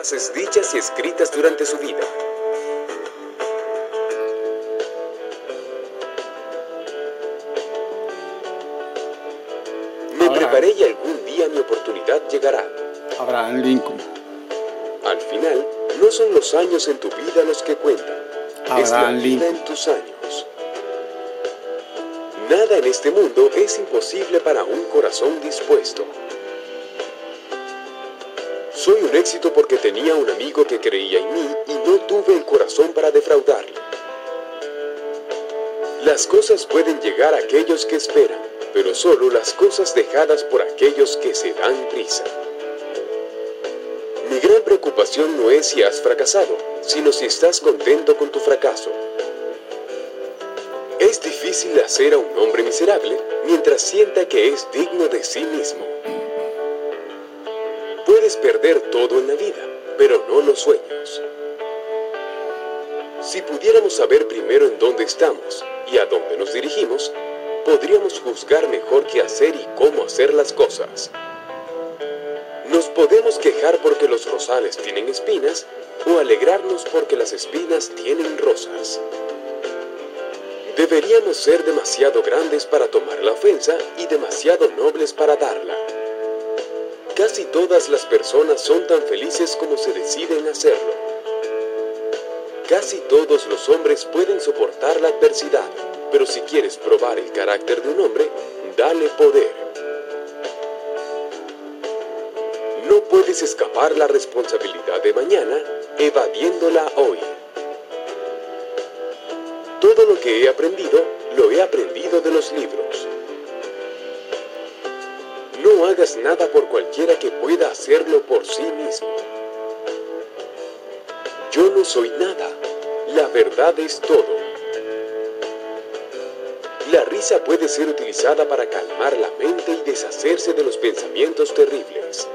frases dichas y escritas durante su vida. Me preparé y algún día mi oportunidad llegará. Abraham Lincoln. Al final, no son los años en tu vida los que cuentan. es la vida en tus años. Nada en este mundo es imposible para un corazón dispuesto. Soy un éxito porque tenía un amigo que creía en mí y no tuve el corazón para defraudarle. Las cosas pueden llegar a aquellos que esperan, pero solo las cosas dejadas por aquellos que se dan prisa. Mi gran preocupación no es si has fracasado, sino si estás contento con tu fracaso. Es difícil hacer a un hombre miserable mientras sienta que es digno de sí mismo. Perder todo en la vida, pero no los sueños. Si pudiéramos saber primero en dónde estamos y a dónde nos dirigimos, podríamos juzgar mejor qué hacer y cómo hacer las cosas. Nos podemos quejar porque los rosales tienen espinas o alegrarnos porque las espinas tienen rosas. Deberíamos ser demasiado grandes para tomar la ofensa y demasiado nobles para darla. Casi todas las personas son tan felices como se deciden hacerlo. Casi todos los hombres pueden soportar la adversidad, pero si quieres probar el carácter de un hombre, dale poder. No puedes escapar la responsabilidad de mañana evadiéndola hoy. Todo lo que he aprendido, lo he aprendido de los libros. No hagas nada por cualquiera que pueda hacerlo por sí mismo. Yo no soy nada. La verdad es todo. La risa puede ser utilizada para calmar la mente y deshacerse de los pensamientos terribles.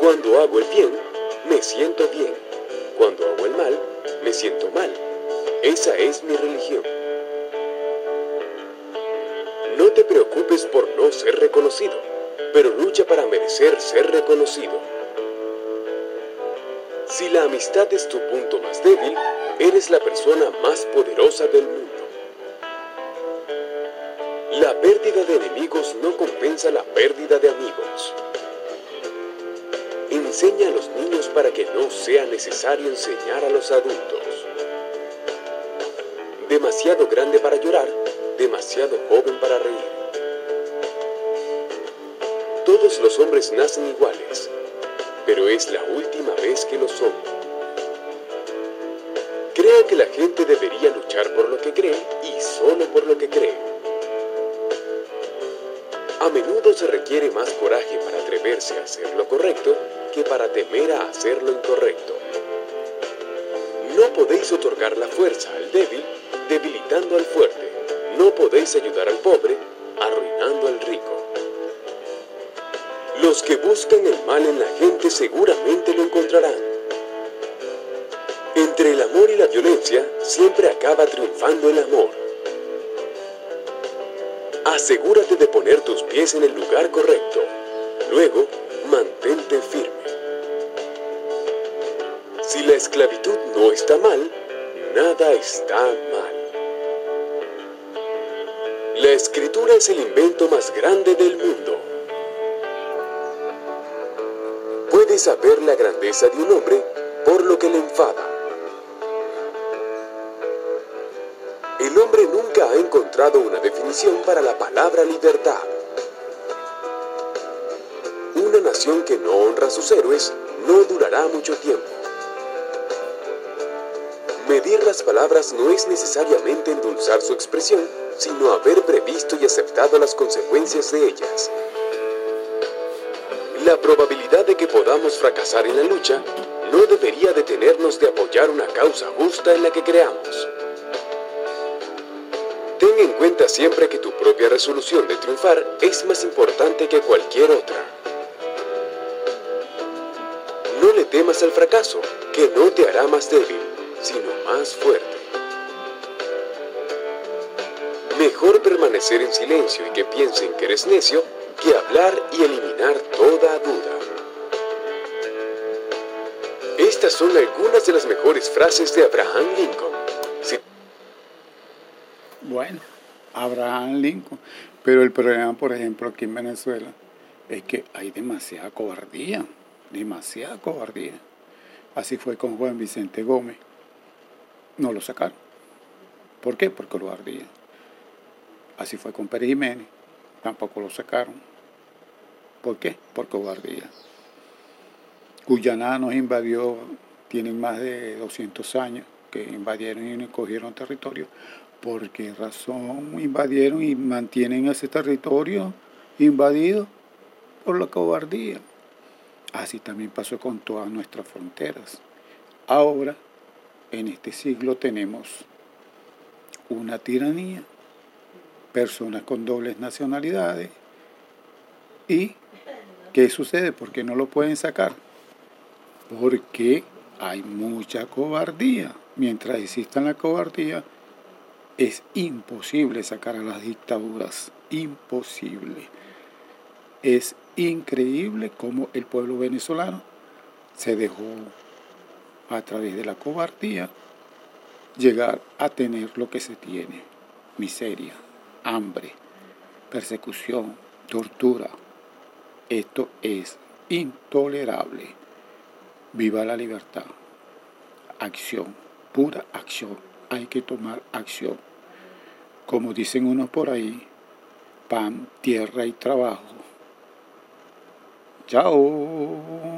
Cuando hago el bien, me siento bien. Cuando hago el mal, me siento mal. Esa es mi religión. Te preocupes por no ser reconocido, pero lucha para merecer ser reconocido. Si la amistad es tu punto más débil, eres la persona más poderosa del mundo. La pérdida de enemigos no compensa la pérdida de amigos. Enseña a los niños para que no sea necesario enseñar a los adultos. Demasiado grande para llorar, demasiado joven para reír. Todos los hombres nacen iguales, pero es la última vez que lo son. Creo que la gente debería luchar por lo que cree y solo por lo que cree. A menudo se requiere más coraje para atreverse a hacer lo correcto que para temer a hacer lo incorrecto. No podéis otorgar la fuerza al débil debilitando al fuerte. Ayudar al pobre arruinando al rico. Los que buscan el mal en la gente seguramente lo encontrarán. Entre el amor y la violencia siempre acaba triunfando el amor. Asegúrate de poner tus pies en el lugar correcto. Luego, mantente firme. Si la esclavitud no está mal, nada está mal. La escritura es el invento más grande del mundo. Puedes saber la grandeza de un hombre por lo que le enfada. El hombre nunca ha encontrado una definición para la palabra libertad. Una nación que no honra a sus héroes no durará mucho tiempo. Medir las palabras no es necesariamente endulzar su expresión, sino haber previsto y aceptado las consecuencias de ellas. La probabilidad de que podamos fracasar en la lucha no debería detenernos de apoyar una causa justa en la que creamos. Ten en cuenta siempre que tu propia resolución de triunfar es más importante que cualquier otra. No le temas al fracaso, que no te hará más débil sino más fuerte. Mejor permanecer en silencio y que piensen que eres necio que hablar y eliminar toda duda. Estas son algunas de las mejores frases de Abraham Lincoln. Bueno, Abraham Lincoln. Pero el problema, por ejemplo, aquí en Venezuela, es que hay demasiada cobardía, demasiada cobardía. Así fue con Juan Vicente Gómez. No lo sacaron. ¿Por qué? Por cobardía. Así fue con Pérez Jiménez. Tampoco lo sacaron. ¿Por qué? Por cobardía. Guyana nos invadió, tienen más de 200 años que invadieron y cogieron territorio. ¿Por qué razón invadieron y mantienen ese territorio invadido? Por la cobardía. Así también pasó con todas nuestras fronteras. Ahora, en este siglo tenemos una tiranía, personas con dobles nacionalidades. ¿Y qué sucede? ¿Por qué no lo pueden sacar? Porque hay mucha cobardía. Mientras exista la cobardía, es imposible sacar a las dictaduras. Imposible. Es increíble cómo el pueblo venezolano se dejó a través de la cobardía llegar a tener lo que se tiene. Miseria, hambre, persecución, tortura. Esto es intolerable. Viva la libertad. Acción, pura acción. Hay que tomar acción. Como dicen unos por ahí, pan, tierra y trabajo. Chao.